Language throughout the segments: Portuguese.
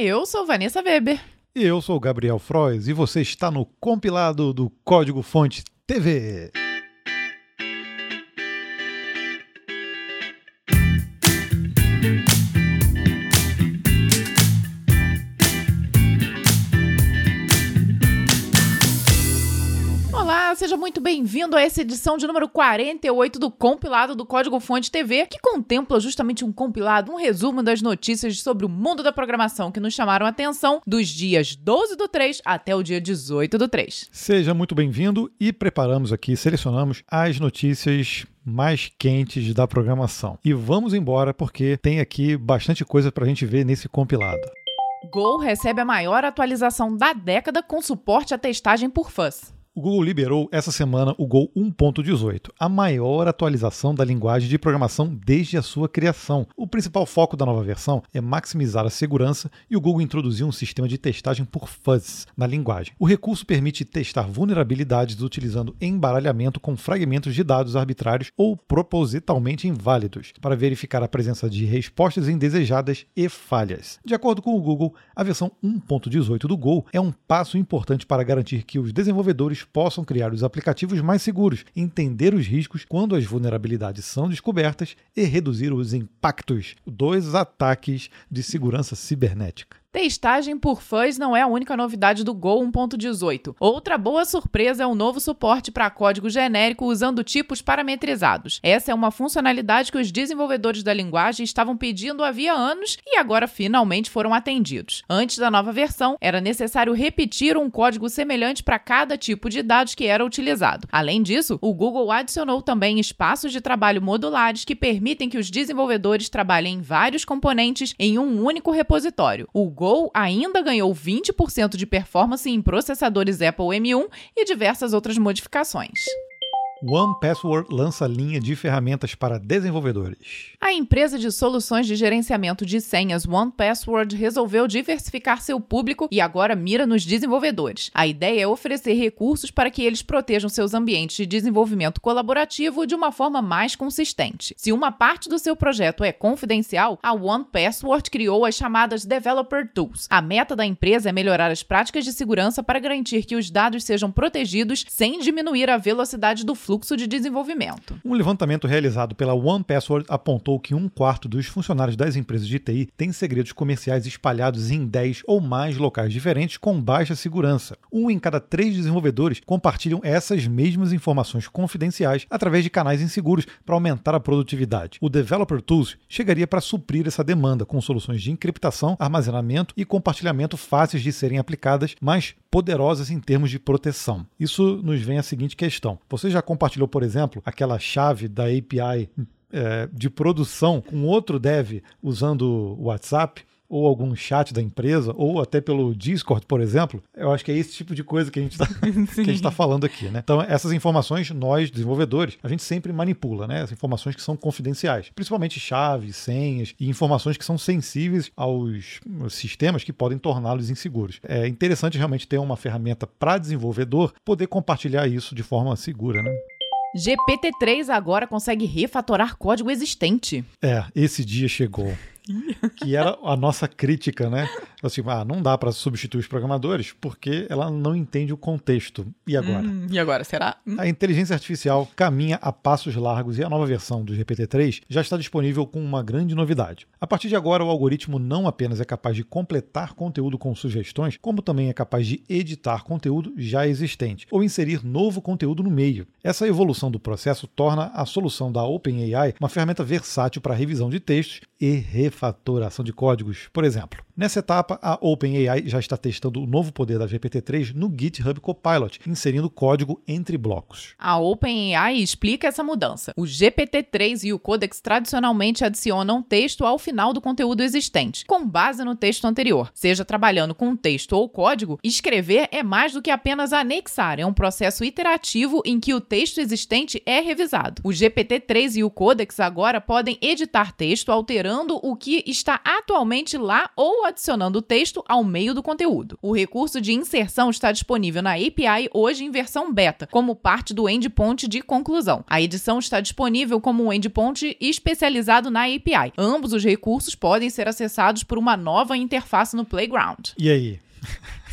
Eu sou Vanessa Weber. E eu sou Gabriel Frois e você está no compilado do Código Fonte TV. Seja muito bem-vindo a essa edição de número 48 do compilado do Código Fonte TV, que contempla justamente um compilado, um resumo das notícias sobre o mundo da programação que nos chamaram a atenção dos dias 12 do 3 até o dia 18 do 3. Seja muito bem-vindo e preparamos aqui, selecionamos as notícias mais quentes da programação. E vamos embora porque tem aqui bastante coisa para a gente ver nesse compilado. Gol recebe a maior atualização da década com suporte à testagem por fãs. O Google liberou essa semana o Go 1.18, a maior atualização da linguagem de programação desde a sua criação. O principal foco da nova versão é maximizar a segurança e o Google introduziu um sistema de testagem por fuzz na linguagem. O recurso permite testar vulnerabilidades utilizando embaralhamento com fragmentos de dados arbitrários ou propositalmente inválidos, para verificar a presença de respostas indesejadas e falhas. De acordo com o Google, a versão 1.18 do Go é um passo importante para garantir que os desenvolvedores possam criar os aplicativos mais seguros, entender os riscos quando as vulnerabilidades são descobertas e reduzir os impactos dos ataques de segurança cibernética. Testagem por fãs não é a única novidade do Go 1.18. Outra boa surpresa é o novo suporte para código genérico usando tipos parametrizados. Essa é uma funcionalidade que os desenvolvedores da linguagem estavam pedindo havia anos e agora finalmente foram atendidos. Antes da nova versão, era necessário repetir um código semelhante para cada tipo de dados que era utilizado. Além disso, o Google adicionou também espaços de trabalho modulares que permitem que os desenvolvedores trabalhem em vários componentes em um único repositório. O Go ainda ganhou 20% de performance em processadores Apple M1 e diversas outras modificações. One Password lança linha de ferramentas para desenvolvedores. A empresa de soluções de gerenciamento de senhas One Password resolveu diversificar seu público e agora mira nos desenvolvedores. A ideia é oferecer recursos para que eles protejam seus ambientes de desenvolvimento colaborativo de uma forma mais consistente. Se uma parte do seu projeto é confidencial, a One Password criou as chamadas Developer Tools. A meta da empresa é melhorar as práticas de segurança para garantir que os dados sejam protegidos sem diminuir a velocidade do fluxo de desenvolvimento. Um levantamento realizado pela One Password apontou que um quarto dos funcionários das empresas de TI tem segredos comerciais espalhados em 10 ou mais locais diferentes com baixa segurança. Um em cada três desenvolvedores compartilham essas mesmas informações confidenciais através de canais inseguros para aumentar a produtividade. O Developer Tools chegaria para suprir essa demanda com soluções de encriptação, armazenamento e compartilhamento fáceis de serem aplicadas, mas poderosas em termos de proteção. Isso nos vem a seguinte questão: você já compartilhou, por exemplo, aquela chave da API é, de produção com outro dev usando o WhatsApp? Ou algum chat da empresa, ou até pelo Discord, por exemplo, eu acho que é esse tipo de coisa que a gente está tá falando aqui, né? Então, essas informações, nós, desenvolvedores, a gente sempre manipula, né? As informações que são confidenciais, principalmente chaves, senhas e informações que são sensíveis aos sistemas que podem torná-los inseguros. É interessante realmente ter uma ferramenta para desenvolvedor poder compartilhar isso de forma segura, né? GPT-3 agora consegue refatorar código existente. É, esse dia chegou que era a nossa crítica, né? Assim, ah, não dá para substituir os programadores porque ela não entende o contexto. E agora? Hum, e agora, será? Hum? A inteligência artificial caminha a passos largos e a nova versão do GPT-3 já está disponível com uma grande novidade. A partir de agora, o algoritmo não apenas é capaz de completar conteúdo com sugestões, como também é capaz de editar conteúdo já existente ou inserir novo conteúdo no meio. Essa evolução do processo torna a solução da OpenAI uma ferramenta versátil para revisão de textos e refatoração de códigos, por exemplo. Nessa etapa, a OpenAI já está testando o novo poder da GPT-3 no GitHub Copilot, inserindo código entre blocos. A OpenAI explica essa mudança. O GPT-3 e o Codex tradicionalmente adicionam texto ao final do conteúdo existente, com base no texto anterior. Seja trabalhando com texto ou código, escrever é mais do que apenas anexar, é um processo iterativo em que o texto existente é revisado. O GPT-3 e o Codex agora podem editar texto alterando o que está atualmente lá ou adicionando o texto ao meio do conteúdo. O recurso de inserção está disponível na API hoje em versão beta, como parte do endpoint de conclusão. A edição está disponível como um endpoint especializado na API. Ambos os recursos podem ser acessados por uma nova interface no Playground. E aí?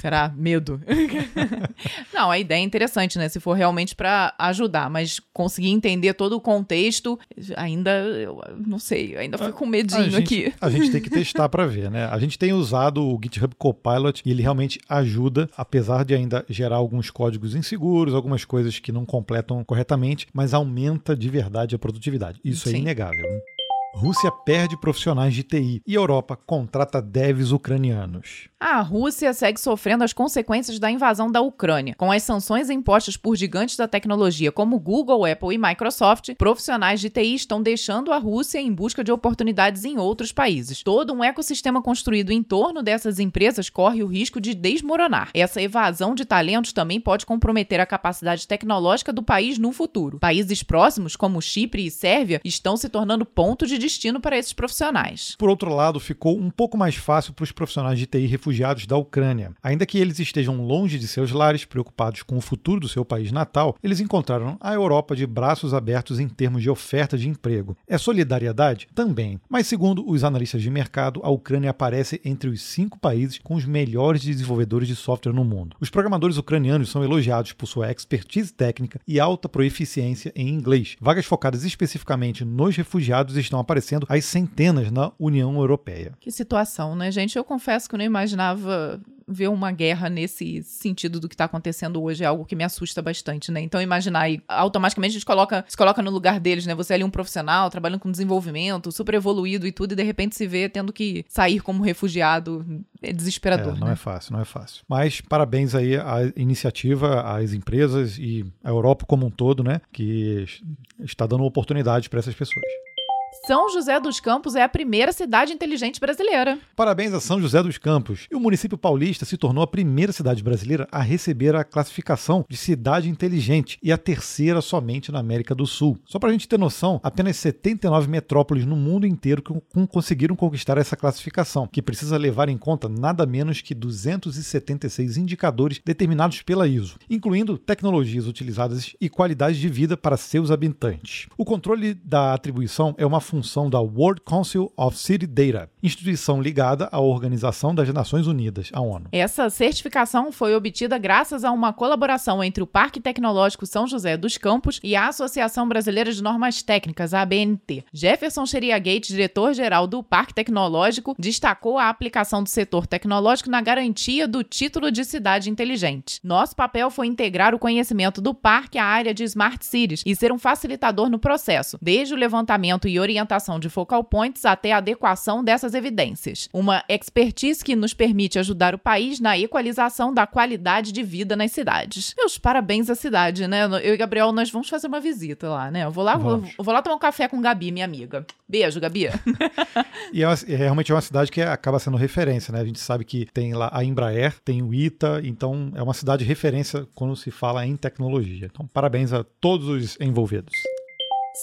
Será medo? não, a ideia é interessante, né? Se for realmente para ajudar, mas conseguir entender todo o contexto, ainda, eu não sei, ainda fico com medinho a gente, aqui. A gente tem que testar para ver, né? A gente tem usado o GitHub Copilot e ele realmente ajuda, apesar de ainda gerar alguns códigos inseguros, algumas coisas que não completam corretamente, mas aumenta de verdade a produtividade. Isso é Sim. é inegável. Né? Rússia perde profissionais de TI e Europa contrata devs ucranianos. A Rússia segue sofrendo as consequências da invasão da Ucrânia. Com as sanções impostas por gigantes da tecnologia como Google, Apple e Microsoft, profissionais de TI estão deixando a Rússia em busca de oportunidades em outros países. Todo um ecossistema construído em torno dessas empresas corre o risco de desmoronar. Essa evasão de talentos também pode comprometer a capacidade tecnológica do país no futuro. Países próximos, como Chipre e Sérvia, estão se tornando ponto de destino para esses profissionais. Por outro lado, ficou um pouco mais fácil para os profissionais de TI refugiados da Ucrânia. Ainda que eles estejam longe de seus lares, preocupados com o futuro do seu país natal, eles encontraram a Europa de braços abertos em termos de oferta de emprego. É solidariedade? Também. Mas, segundo os analistas de mercado, a Ucrânia aparece entre os cinco países com os melhores desenvolvedores de software no mundo. Os programadores ucranianos são elogiados por sua expertise técnica e alta proeficiência em inglês. Vagas focadas especificamente nos refugiados estão aparecendo às centenas na União Europeia. Que situação, né, gente? Eu confesso que eu não imaginava imaginava ver uma guerra nesse sentido do que está acontecendo hoje é algo que me assusta bastante, né? Então imaginar aí, automaticamente a gente coloca, se coloca no lugar deles, né? Você é ali um profissional, trabalhando com desenvolvimento, super evoluído e tudo, e de repente se vê tendo que sair como refugiado. É desesperador. É, não né? é fácil, não é fácil. Mas parabéns aí à iniciativa, às empresas e à Europa como um todo, né? Que está dando oportunidade para essas pessoas. São José dos Campos é a primeira cidade inteligente brasileira. Parabéns a São José dos Campos. E o município paulista se tornou a primeira cidade brasileira a receber a classificação de cidade inteligente e a terceira somente na América do Sul. Só para a gente ter noção, apenas 79 metrópoles no mundo inteiro conseguiram conquistar essa classificação, que precisa levar em conta nada menos que 276 indicadores determinados pela ISO, incluindo tecnologias utilizadas e qualidade de vida para seus habitantes. O controle da atribuição é uma função da World Council of City Data, instituição ligada à Organização das Nações Unidas, a ONU. Essa certificação foi obtida graças a uma colaboração entre o Parque Tecnológico São José dos Campos e a Associação Brasileira de Normas Técnicas, a ABNT. Jefferson Sheria Gates, diretor-geral do Parque Tecnológico, destacou a aplicação do setor tecnológico na garantia do título de cidade inteligente. Nosso papel foi integrar o conhecimento do parque à área de Smart Cities e ser um facilitador no processo, desde o levantamento e orientação orientação de focal points até a adequação dessas evidências. Uma expertise que nos permite ajudar o país na equalização da qualidade de vida nas cidades. Meus parabéns à cidade, né? Eu e Gabriel, nós vamos fazer uma visita lá, né? Eu vou lá, vou, vou, lá tomar um café com Gabi, minha amiga. Beijo, Gabi. e é, uma, é realmente é uma cidade que acaba sendo referência, né? A gente sabe que tem lá a Embraer, tem o ITA, então é uma cidade referência quando se fala em tecnologia. Então, parabéns a todos os envolvidos.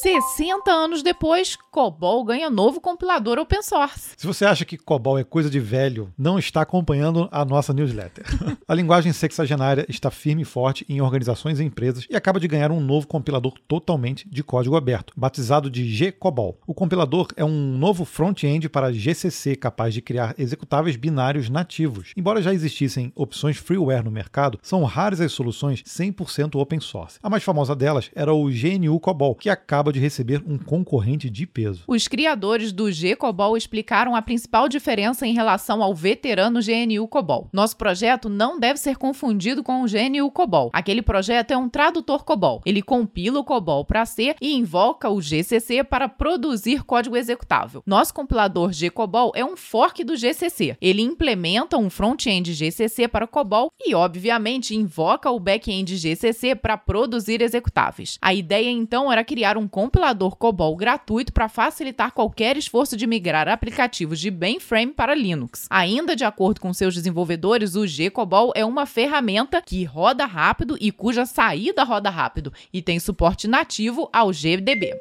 60 anos depois, COBOL ganha novo compilador open source. Se você acha que COBOL é coisa de velho, não está acompanhando a nossa newsletter. a linguagem sexagenária está firme e forte em organizações e empresas e acaba de ganhar um novo compilador totalmente de código aberto, batizado de G-COBOL. O compilador é um novo front-end para GCC capaz de criar executáveis binários nativos. Embora já existissem opções freeware no mercado, são raras as soluções 100% open source. A mais famosa delas era o GNU COBOL, que acaba acaba de receber um concorrente de peso. Os criadores do G-COBOL explicaram a principal diferença em relação ao veterano GNU COBOL. Nosso projeto não deve ser confundido com o GNU COBOL. Aquele projeto é um tradutor COBOL. Ele compila o COBOL para C e invoca o GCC para produzir código executável. Nosso compilador G-COBOL é um fork do GCC. Ele implementa um front-end GCC para COBOL e, obviamente, invoca o back-end GCC para produzir executáveis. A ideia então era criar um compilador COBOL gratuito para facilitar qualquer esforço de migrar aplicativos de mainframe para Linux. Ainda de acordo com seus desenvolvedores, o G-COBOL é uma ferramenta que roda rápido e cuja saída roda rápido e tem suporte nativo ao GDB.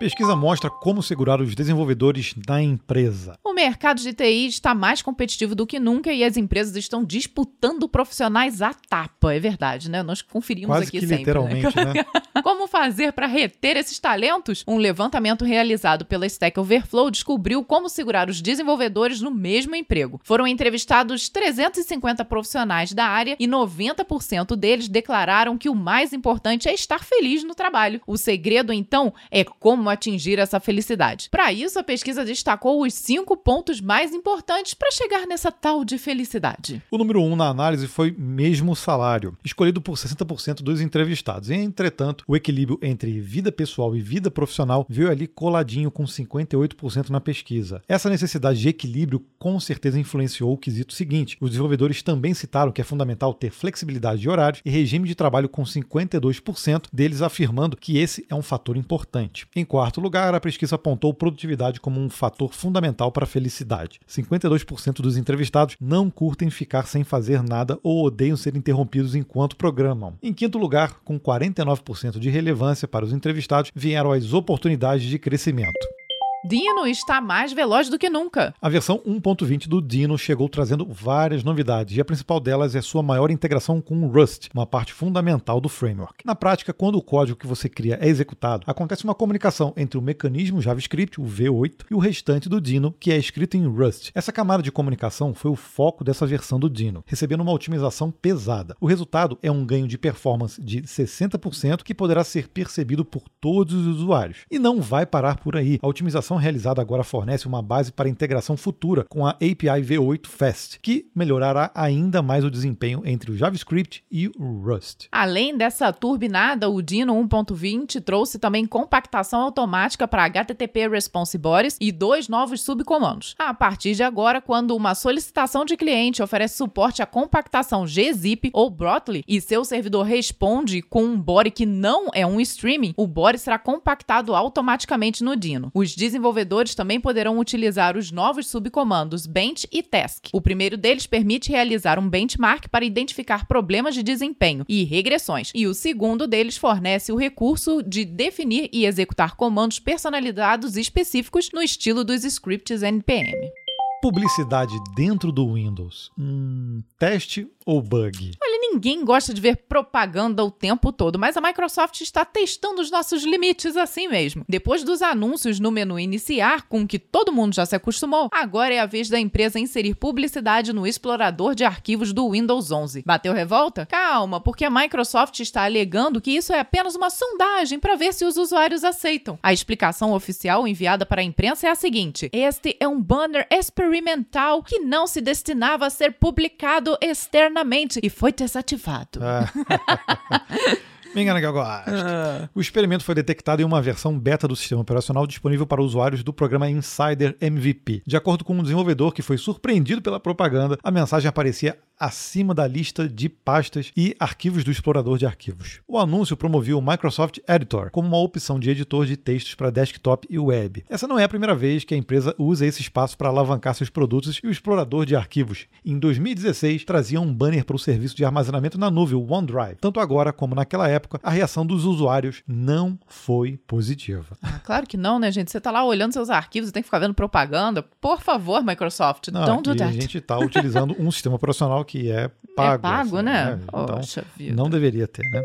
Pesquisa mostra como segurar os desenvolvedores da empresa. O mercado de TI está mais competitivo do que nunca e as empresas estão disputando profissionais à tapa. É verdade, né? Nós conferimos Quase aqui que sempre. literalmente, né? né? Como fazer para reter esses talentos? Um levantamento realizado pela Stack Overflow descobriu como segurar os desenvolvedores no mesmo emprego. Foram entrevistados 350 profissionais da área e 90% deles declararam que o mais importante é estar feliz no trabalho. O segredo, então, é como atingir essa felicidade. Para isso, a pesquisa destacou os cinco pontos mais importantes para chegar nessa tal de felicidade. O número um na análise foi mesmo salário, escolhido por 60% dos entrevistados. Entretanto, o equilíbrio entre vida pessoal e vida profissional veio ali coladinho com 58% na pesquisa. Essa necessidade de equilíbrio com certeza influenciou o quesito seguinte. Os desenvolvedores também citaram que é fundamental ter flexibilidade de horários e regime de trabalho com 52% deles afirmando que esse é um fator importante. Em quarto lugar, a pesquisa apontou produtividade como um fator fundamental para a felicidade. 52% dos entrevistados não curtem ficar sem fazer nada ou odeiam ser interrompidos enquanto programam. Em quinto lugar, com 49% de relevância para os entrevistados, vieram as oportunidades de crescimento. Dino está mais veloz do que nunca. A versão 1.20 do Dino chegou trazendo várias novidades, e a principal delas é sua maior integração com o Rust, uma parte fundamental do framework. Na prática, quando o código que você cria é executado, acontece uma comunicação entre o mecanismo JavaScript, o V8, e o restante do Dino, que é escrito em Rust. Essa camada de comunicação foi o foco dessa versão do Dino, recebendo uma otimização pesada. O resultado é um ganho de performance de 60% que poderá ser percebido por todos os usuários. E não vai parar por aí. A otimização realizada agora fornece uma base para integração futura com a API V8 Fast, que melhorará ainda mais o desempenho entre o JavaScript e o Rust. Além dessa turbinada, o Dino 1.20 trouxe também compactação automática para HTTP Response Bodies e dois novos subcomandos. A partir de agora, quando uma solicitação de cliente oferece suporte à compactação gzip ou Brotli e seu servidor responde com um body que não é um streaming, o body será compactado automaticamente no Dino. Os também poderão utilizar os novos subcomandos bench e task. O primeiro deles permite realizar um benchmark para identificar problemas de desempenho e regressões, e o segundo deles fornece o recurso de definir e executar comandos personalizados específicos no estilo dos scripts NPM. Publicidade dentro do Windows. Hum, teste ou bug? Olha, ninguém gosta de ver propaganda o tempo todo, mas a Microsoft está testando os nossos limites assim mesmo. Depois dos anúncios no menu iniciar, com que todo mundo já se acostumou, agora é a vez da empresa inserir publicidade no explorador de arquivos do Windows 11. Bateu revolta? Calma, porque a Microsoft está alegando que isso é apenas uma sondagem para ver se os usuários aceitam. A explicação oficial enviada para a imprensa é a seguinte: este é um banner experimental que não se destinava a ser publicado externamente e foi desativado. Me engana que eu gosto. O experimento foi detectado em uma versão beta do sistema operacional disponível para usuários do programa Insider MVP. De acordo com um desenvolvedor que foi surpreendido pela propaganda, a mensagem aparecia acima da lista de pastas e arquivos do explorador de arquivos. O anúncio promovia o Microsoft Editor como uma opção de editor de textos para desktop e web. Essa não é a primeira vez que a empresa usa esse espaço para alavancar seus produtos e o explorador de arquivos. Em 2016, trazia um banner para o serviço de armazenamento na nuvem, o OneDrive. Tanto agora como naquela época, a reação dos usuários não foi positiva. Ah, claro que não, né, gente? Você está lá olhando seus arquivos e tem que ficar vendo propaganda. Por favor, Microsoft, não, don't do that. A gente está utilizando um sistema operacional que é pago. É pago, assim, né? Então, Poxa vida. não deveria ter, né?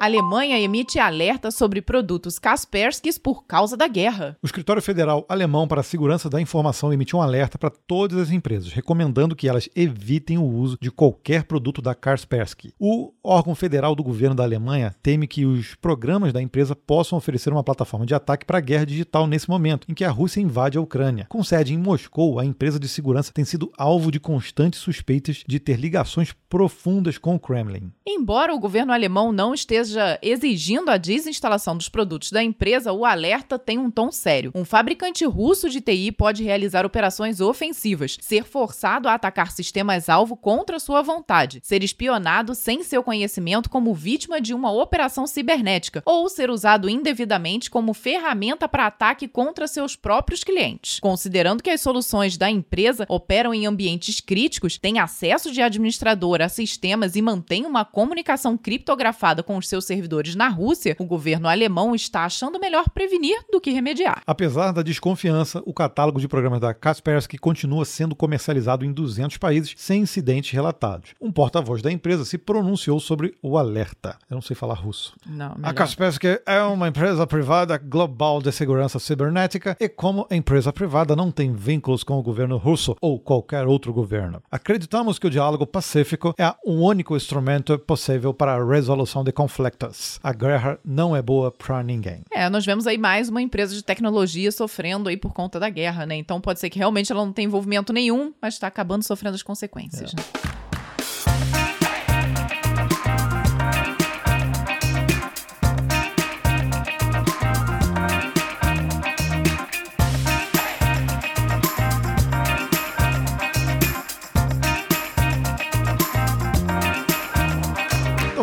A Alemanha emite alerta sobre produtos Kasperskis por causa da guerra. O Escritório Federal Alemão para a Segurança da Informação emitiu um alerta para todas as empresas, recomendando que elas evitem o uso de qualquer produto da Kaspersky. O órgão federal do governo da Alemanha teme que os programas da empresa possam oferecer uma plataforma de ataque para a guerra digital nesse momento, em que a Rússia invade a Ucrânia. Com sede em Moscou, a empresa de segurança tem sido alvo de constantes suspeitas de ter ligações profundas com o Kremlin. Embora o governo alemão não esteja exigindo a desinstalação dos produtos da empresa, o alerta tem um tom sério. Um fabricante russo de TI pode realizar operações ofensivas, ser forçado a atacar sistemas-alvo contra sua vontade, ser espionado sem seu conhecimento como vítima de uma operação cibernética ou ser usado indevidamente como ferramenta para ataque contra seus próprios clientes. Considerando que as soluções da empresa operam em ambientes críticos, têm acesso de administrador a sistemas e mantêm uma comunicação criptografada com os seus seus servidores na Rússia, o governo alemão está achando melhor prevenir do que remediar. Apesar da desconfiança, o catálogo de programas da Kaspersky continua sendo comercializado em 200 países sem incidentes relatados. Um porta-voz da empresa se pronunciou sobre o alerta. Eu não sei falar russo. Não, A. Kaspersky é uma empresa privada global de segurança cibernética e, como empresa privada, não tem vínculos com o governo russo ou qualquer outro governo. Acreditamos que o diálogo pacífico é o único instrumento possível para a resolução de conflitos. A guerra não é boa para ninguém. É, nós vemos aí mais uma empresa de tecnologia sofrendo aí por conta da guerra, né? Então pode ser que realmente ela não tenha envolvimento nenhum, mas está acabando sofrendo as consequências. né?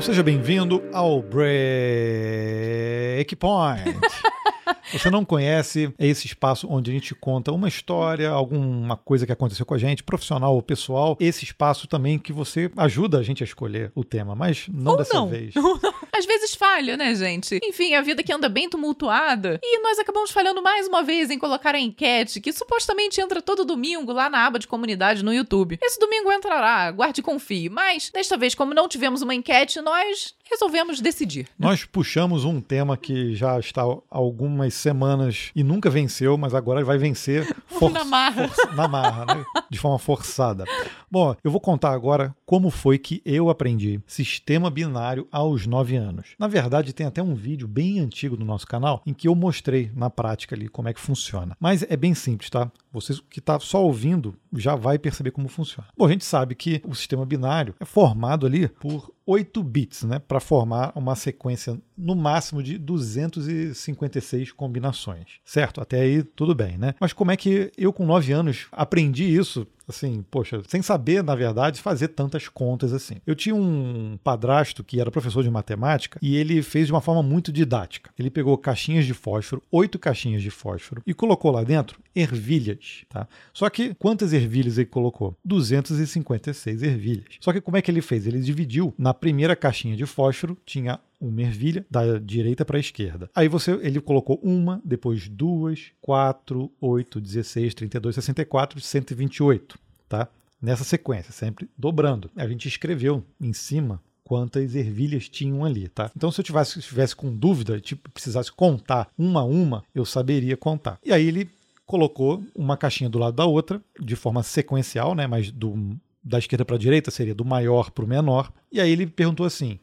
Seja bem-vindo ao Break Point. Você não conhece é esse espaço onde a gente conta uma história, alguma coisa que aconteceu com a gente, profissional ou pessoal. Esse espaço também que você ajuda a gente a escolher o tema, mas não Ou dessa não. vez. Às vezes falha, né, gente? Enfim, a vida que anda bem tumultuada. E nós acabamos falhando mais uma vez em colocar a enquete, que supostamente entra todo domingo lá na aba de comunidade no YouTube. Esse domingo entrará, guarde e confie. Mas, desta vez, como não tivemos uma enquete, nós resolvemos decidir. Nós puxamos um tema que já está há algumas semanas e nunca venceu, mas agora vai vencer for- Na marra. força- na marra, né? de forma forçada. Bom, eu vou contar agora como foi que eu aprendi sistema binário aos 9 anos. Na verdade, tem até um vídeo bem antigo no nosso canal em que eu mostrei na prática ali como é que funciona. Mas é bem simples, tá? Você que está só ouvindo já vai perceber como funciona. Bom, a gente sabe que o sistema binário é formado ali por 8 bits, né, para formar uma sequência no máximo de 256 combinações, certo? Até aí tudo bem, né? Mas como é que eu com 9 anos aprendi isso? Assim, poxa, sem saber, na verdade, fazer tantas contas assim. Eu tinha um padrasto que era professor de matemática e ele fez de uma forma muito didática. Ele pegou caixinhas de fósforo, oito caixinhas de fósforo, e colocou lá dentro ervilhas, tá? Só que quantas ervilhas ele colocou? 256 ervilhas. Só que como é que ele fez? Ele dividiu na primeira caixinha de fósforo, tinha uma ervilha da direita para a esquerda. Aí você, ele colocou uma, depois duas, quatro, oito, 16, 32, 64, 128, tá? Nessa sequência, sempre dobrando. A gente escreveu em cima quantas ervilhas tinham ali, tá? Então, se eu tivesse, tivesse com dúvida, tipo, precisasse contar uma a uma, eu saberia contar. E aí ele colocou uma caixinha do lado da outra, de forma sequencial, né? Mas do, da esquerda para a direita seria do maior para o menor. E aí ele perguntou assim: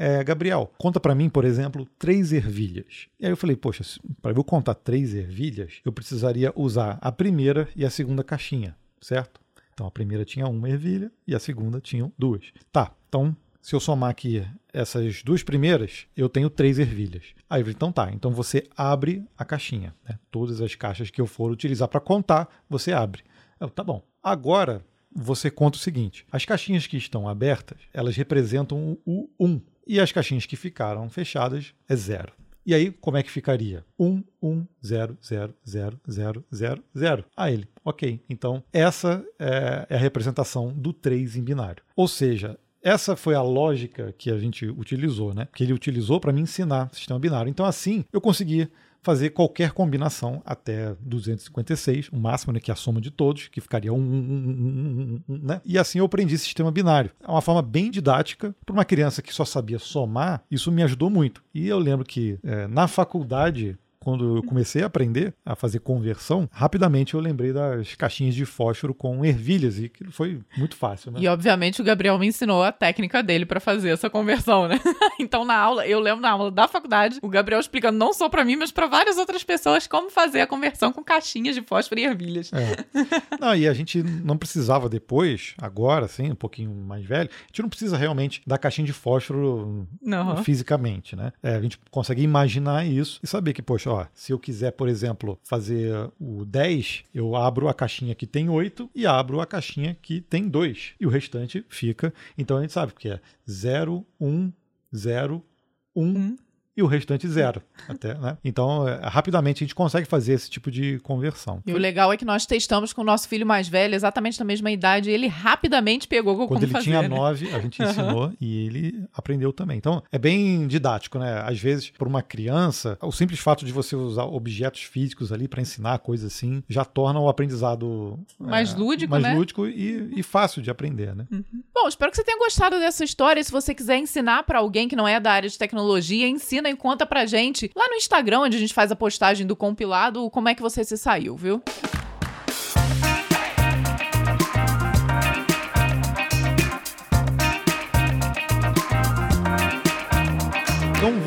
é, Gabriel, conta para mim, por exemplo, três ervilhas. E aí eu falei, poxa, para eu contar três ervilhas, eu precisaria usar a primeira e a segunda caixinha, certo? Então a primeira tinha uma ervilha e a segunda tinha duas. Tá, então se eu somar aqui essas duas primeiras, eu tenho três ervilhas. Aí então tá, então você abre a caixinha. Né? Todas as caixas que eu for utilizar para contar, você abre. Eu, tá bom. Agora você conta o seguinte: as caixinhas que estão abertas, elas representam o 1. E as caixinhas que ficaram fechadas é zero. E aí, como é que ficaria? 1, 1, 0, 0, 0, 0, 0, 0. Ah, ele, ok. Então, essa é, é a representação do 3 em binário. Ou seja, essa foi a lógica que a gente utilizou, né? Que ele utilizou para me ensinar sistema binário. Então, assim, eu consegui fazer qualquer combinação até 256, o máximo, né, que é a soma de todos, que ficaria 1, 1, 1, 1, 1, 1, né? E assim eu aprendi sistema binário. É uma forma bem didática. Para uma criança que só sabia somar, isso me ajudou muito. E eu lembro que é, na faculdade, quando eu comecei a aprender a fazer conversão, rapidamente eu lembrei das caixinhas de fósforo com ervilhas e que foi muito fácil, né? E obviamente o Gabriel me ensinou a técnica dele pra fazer essa conversão, né? então na aula, eu lembro na aula da faculdade, o Gabriel explicando não só pra mim, mas pra várias outras pessoas como fazer a conversão com caixinhas de fósforo e ervilhas. É. Não, e a gente não precisava depois, agora, assim, um pouquinho mais velho, a gente não precisa realmente da caixinha de fósforo Não. fisicamente, né? É, a gente consegue imaginar isso e saber que, poxa, ó, se eu quiser, por exemplo, fazer o 10, eu abro a caixinha que tem 8 e abro a caixinha que tem 2. E o restante fica. Então a gente sabe que é 0, 1, 0, 1 Um. E o restante zero. até, né? Então, é, rapidamente a gente consegue fazer esse tipo de conversão. E o legal é que nós testamos com o nosso filho mais velho, exatamente na mesma idade, e ele rapidamente pegou Quando como ele fazer. tinha né? nove, a gente ensinou e ele aprendeu também. Então, é bem didático, né? Às vezes, para uma criança, o simples fato de você usar objetos físicos ali para ensinar coisas assim já torna o aprendizado Mais é, lúdico, mais né? lúdico e, e fácil de aprender, né? Bom, espero que você tenha gostado dessa história. Se você quiser ensinar pra alguém que não é da área de tecnologia, ensina e conta pra gente lá no Instagram, onde a gente faz a postagem do compilado, como é que você se saiu, viu?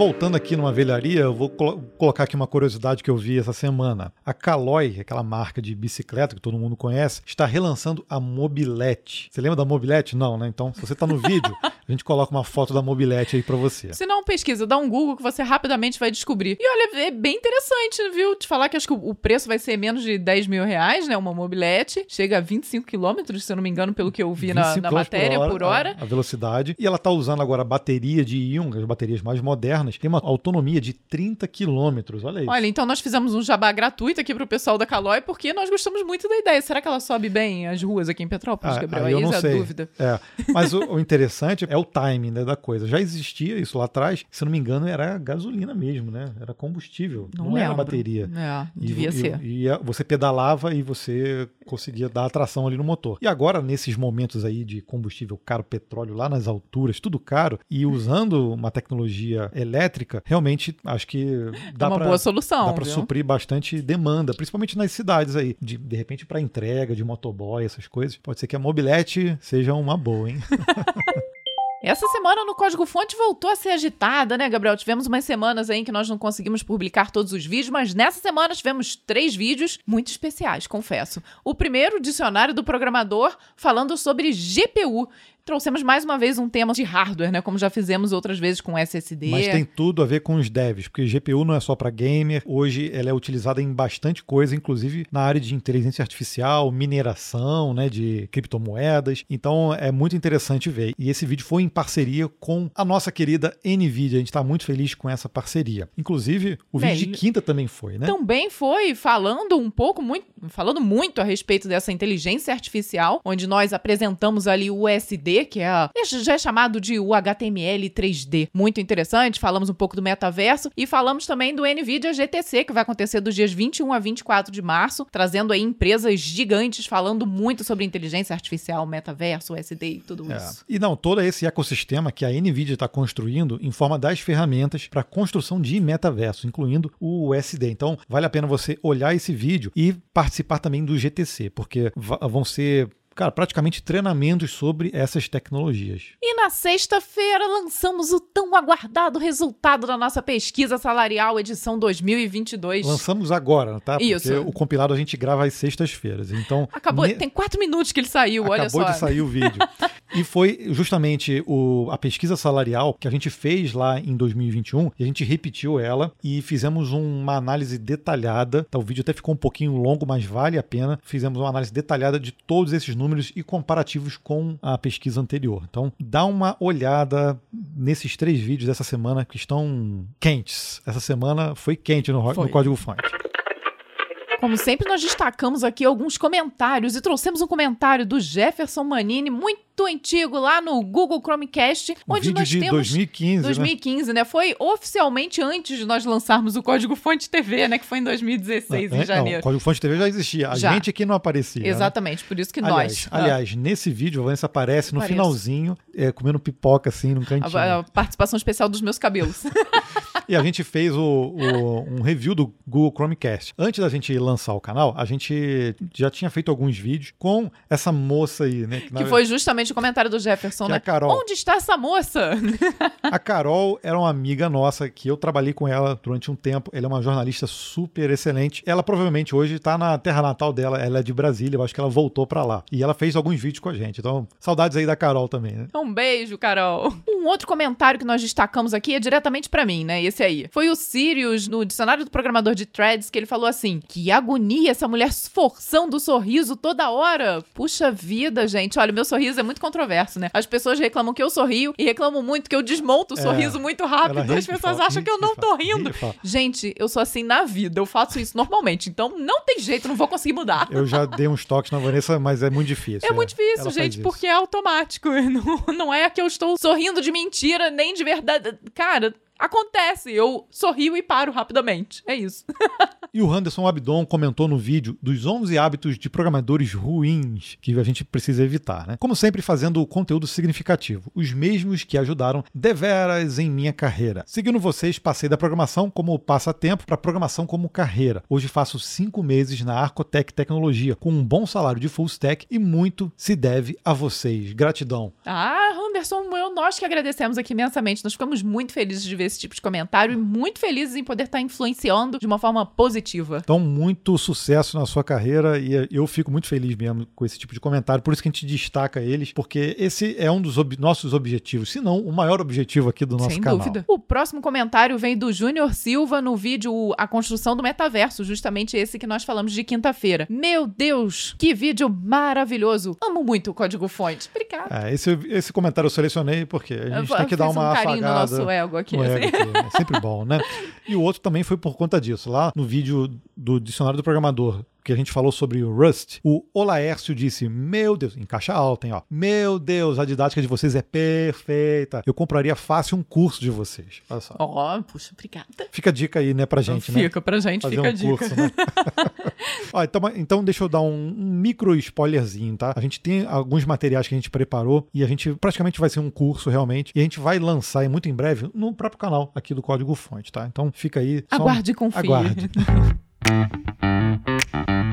Voltando aqui numa velharia, eu vou colo- colocar aqui uma curiosidade que eu vi essa semana. A Caloi, aquela marca de bicicleta que todo mundo conhece, está relançando a Mobilete. Você lembra da Mobilete? Não, né? Então, se você tá no vídeo, a gente coloca uma foto da Mobilete aí pra você. Se não, pesquisa, dá um Google que você rapidamente vai descobrir. E olha, é bem interessante, viu? Te falar que acho que o preço vai ser menos de 10 mil reais, né? Uma mobilete. Chega a 25 quilômetros, se eu não me engano, pelo que eu vi na, 25 na matéria por hora. A, a velocidade. E ela tá usando agora a bateria de íon, as baterias mais modernas, tem uma autonomia de 30 quilômetros. Olha isso. Olha, então nós fizemos um jabá gratuito aqui pro pessoal da Calói, porque nós gostamos muito da ideia. Será que ela sobe bem as ruas aqui em Petrópolis, Ah, Gabriel? aí eu não é a sei. dúvida. É, mas o, o interessante é o timing né, da coisa. Já existia isso lá atrás, se eu não me engano, era gasolina mesmo, né? Era combustível, não, Não, era bateria. É, E- devia e, ser. E, a- você pedalava e você conseguia dar atração ali no motor. E agora, nesses momentos aí de combustível caro, petróleo lá nas alturas, tudo caro, e usando uma tecnologia elétrica, realmente acho que É dá uma pra- boa solução. Dá para suprir bastante demanda, principalmente nas cidades aí. De, de repente, para entrega de motoboy, essas coisas. Pode ser que a mobilete seja uma boa, hein? Essa semana no Código Fonte voltou a ser agitada, né, Gabriel? Tivemos umas semanas aí que nós não conseguimos publicar todos os vídeos, mas nessa semana tivemos três vídeos muito especiais, confesso. O primeiro, o dicionário do programador, falando sobre GPU. Trouxemos mais uma vez um tema de hardware, né? Como já fizemos outras vezes com SSD. Mas tem tudo a ver com os devs, porque GPU não é só para gamer. Hoje ela é utilizada em bastante coisa, inclusive na área de inteligência artificial, mineração, né, de criptomoedas. Então é muito interessante ver. E esse vídeo foi em parceria com a nossa querida Nvidia. A gente está muito feliz com essa parceria. Inclusive, o vídeo de quinta também foi, né? Também foi falando um pouco, muito, falando muito a respeito dessa inteligência artificial, onde nós apresentamos ali o Que é a, já é chamado de o HTML 3D. Muito interessante, falamos um pouco do metaverso e falamos também do NVIDIA GTC, que vai acontecer dos dias 21 a 24 de março, trazendo aí empresas gigantes falando muito sobre inteligência artificial, metaverso, USD e tudo É. isso. E não, todo esse ecossistema que a NVIDIA está construindo em forma das ferramentas para construção de metaverso, incluindo o USD. Então, vale a pena você olhar esse vídeo e participar também do GTC, porque vão ser. Cara, praticamente treinamentos sobre essas tecnologias. E na sexta-feira lançamos o tão aguardado resultado da nossa pesquisa salarial edição 2022. Lançamos agora, tá? Porque Isso. o compilado a gente grava às sextas-feiras. Então, Acabou, ne- tem quatro minutos que ele saiu, olha Acabou só. de sair o vídeo. e foi justamente o, a pesquisa salarial que a gente fez lá em 2021 e a gente repetiu ela e fizemos uma análise detalhada. Tá, o vídeo até ficou um pouquinho longo, mas vale a pena. Fizemos uma análise detalhada de todos esses números e comparativos com a pesquisa anterior. Então, dá uma olhada nesses três vídeos dessa semana que estão quentes. Essa semana foi quente no, Foi. no Código Fonte. Como sempre, nós destacamos aqui alguns comentários e trouxemos um comentário do Jefferson Manini, muito antigo, lá no Google Chromecast, Um onde vídeo nós de temos. 2015, né? 2015, né? Foi oficialmente antes de nós lançarmos o Código Fonte TV, né? Que foi em 2016, Não, em é- janeiro. Não, o Código Fonte TV já existia. A Já. gente aqui não aparecia. né? Exatamente, por isso que Aliás, nós. aliás, nesse vídeo a Vanessa aparece no Apareço. finalzinho, é, comendo pipoca assim num a, cantinho. a- a participação especial dos meus cabelos. E a gente fez o, o- um review do Google Chromecast. Antes da gente lançar o canal, a gente já tinha feito alguns vídeos com essa moça aí, né? na que foi justamente o comentário do Jefferson, né? a Carol. Onde está essa moça? A Carol era uma amiga nossa que eu trabalhei com ela durante um tempo. Ela é uma jornalista super excelente. Ela provavelmente hoje está na terra natal dela. Ela é de Brasília. Eu acho que ela voltou para lá. E ela fez alguns vídeos com a gente. Então, saudades aí da Carol também, né? Um beijo, Carol. Um outro comentário que nós destacamos aqui é diretamente pra mim, né? Esse esse aí. Foi o Sirius, no dicionário do programador de threads, que ele falou assim: que agonia essa mulher forçando o sorriso toda hora. Puxa vida, gente. Olha, meu sorriso é muito controverso, né? As pessoas reclamam que eu sorrio e reclamam muito que eu desmonto o É, sorriso muito rápido. ri As pessoas fala, acham ri que eu não tô fala, rindo. Gente, eu sou assim na vida. Eu faço isso normalmente. Então não tem jeito, não vou conseguir mudar. Eu já dei uns toques na Vanessa, mas é muito difícil. É muito difícil, ela gente, porque é automático. Não, não é que eu estou sorrindo de mentira, nem de verdade. Cara, acontece. Eu sorrio e paro rapidamente. É isso. E o Anderson Abdon comentou no vídeo dos 11 hábitos de programadores ruins que a gente precisa evitar, né? Como sempre, fazendo conteúdo significativo, os mesmos que ajudaram deveras em minha carreira. Seguindo vocês, passei da programação como passatempo para programação como carreira. Hoje faço cinco meses na Arcotec Tecnologia, com um bom salário de full stack e muito se deve a vocês. Gratidão. Ah, Anderson, eu, nós que agradecemos aqui imensamente. Nós ficamos muito felizes de ver esse tipo de comentário e muito felizes em poder estar influenciando de uma forma positiva. Então, muito sucesso na sua carreira e eu fico muito feliz mesmo com esse tipo de comentário. Por isso que a gente destaca eles, porque esse é um dos ob- nossos objetivos, se não o maior objetivo aqui do nosso Sem canal. dúvida. O próximo comentário vem do Júnior Silva no vídeo A Construção do Metaverso, justamente esse que nós falamos de quinta-feira. Meu Deus, que vídeo maravilhoso. Amo muito o código fonte. Obrigada. É, esse, esse comentário eu selecionei porque a gente Eu tem que dar uma um carinho no afagada nosso ego aqui. no ego aqui. É sempre bom, né? E o outro também foi por conta disso. Lá no vídeo do Dicionário do Programador, que a gente falou sobre o Rust, o Olaércio disse: Meu Deus, em caixa alta, hein? Ó, Meu Deus, a didática de vocês é perfeita. Eu compraria fácil um curso de vocês. Olha só. Ó, puxa, obrigada. Fica a dica aí, né, pra gente, né? fica pra gente, Fazer fica a um dica. curso, né? Ó, então, então deixa eu dar um, um micro spoilerzinho, tá? A gente tem alguns materiais que a gente preparou e a gente praticamente vai ser um curso realmente e a gente vai lançar muito em breve no próprio canal aqui do Código Fonte, tá? Então fica aí. um- Aguarde e confie. Aguarde. Thank you.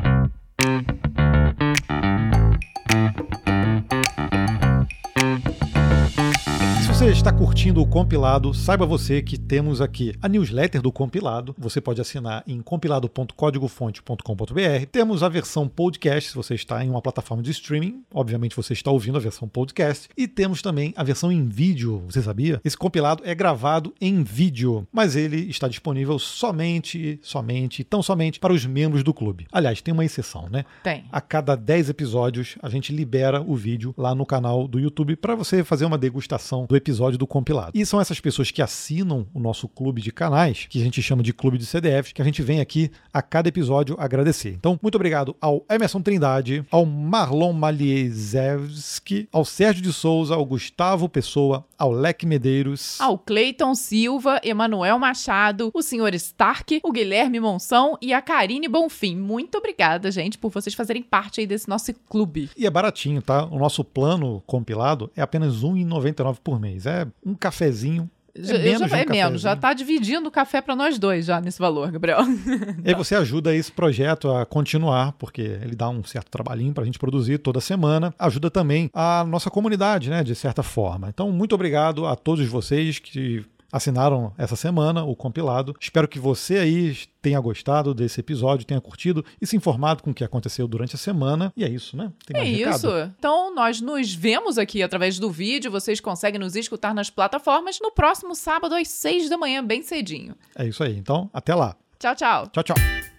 Você está curtindo o compilado, saiba você que temos aqui a newsletter do compilado. Você pode assinar em compilado.códigofonte.com.br. Temos a versão podcast, se você está em uma plataforma de streaming. Obviamente você está ouvindo a versão podcast. E temos também a versão em vídeo. Você sabia? Esse compilado é gravado em vídeo, mas ele está disponível somente, somente, tão somente para os membros do clube. Aliás, tem uma exceção, né? Tem. A cada 10 episódios, a gente libera o vídeo lá no canal do YouTube para você fazer uma degustação do episódio do compilado. E são essas pessoas que assinam o nosso clube de canais, que a gente chama de clube de CDFs, que a gente vem aqui a cada episódio agradecer. Então, muito obrigado ao Emerson Trindade, ao Marlon Maliezewski, ao Sérgio de Souza, ao Gustavo Pessoa, ao Leque Medeiros. Ao Cleiton Silva, Emanuel Machado, o senhor Stark, o Guilherme Monção e a Karine Bonfim. Muito obrigada, gente, por vocês fazerem parte aí desse nosso clube. E é baratinho, tá? O nosso plano compilado é apenas R$ 1,99 por mês. É um cafezinho. Já, é menos já, de um é menos, já cafezinho. tá dividindo o café pra nós dois já nesse valor, Gabriel. E aí você ajuda esse projeto a continuar, porque ele dá um certo trabalhinho para a gente produzir toda semana. Ajuda também a nossa comunidade, né, de certa forma. Então, muito obrigado a todos vocês que assinaram essa semana o compilado. Espero que você aí tenha gostado desse episódio, tenha curtido e se informado com o que aconteceu durante a semana. E é isso, né? Tem É mais recado? isso. Então, nós nos vemos aqui através do vídeo. Vocês conseguem nos escutar nas plataformas no próximo sábado às seis da manhã, bem cedinho. É isso aí. Então, até lá. Tchau, tchau. Tchau, tchau.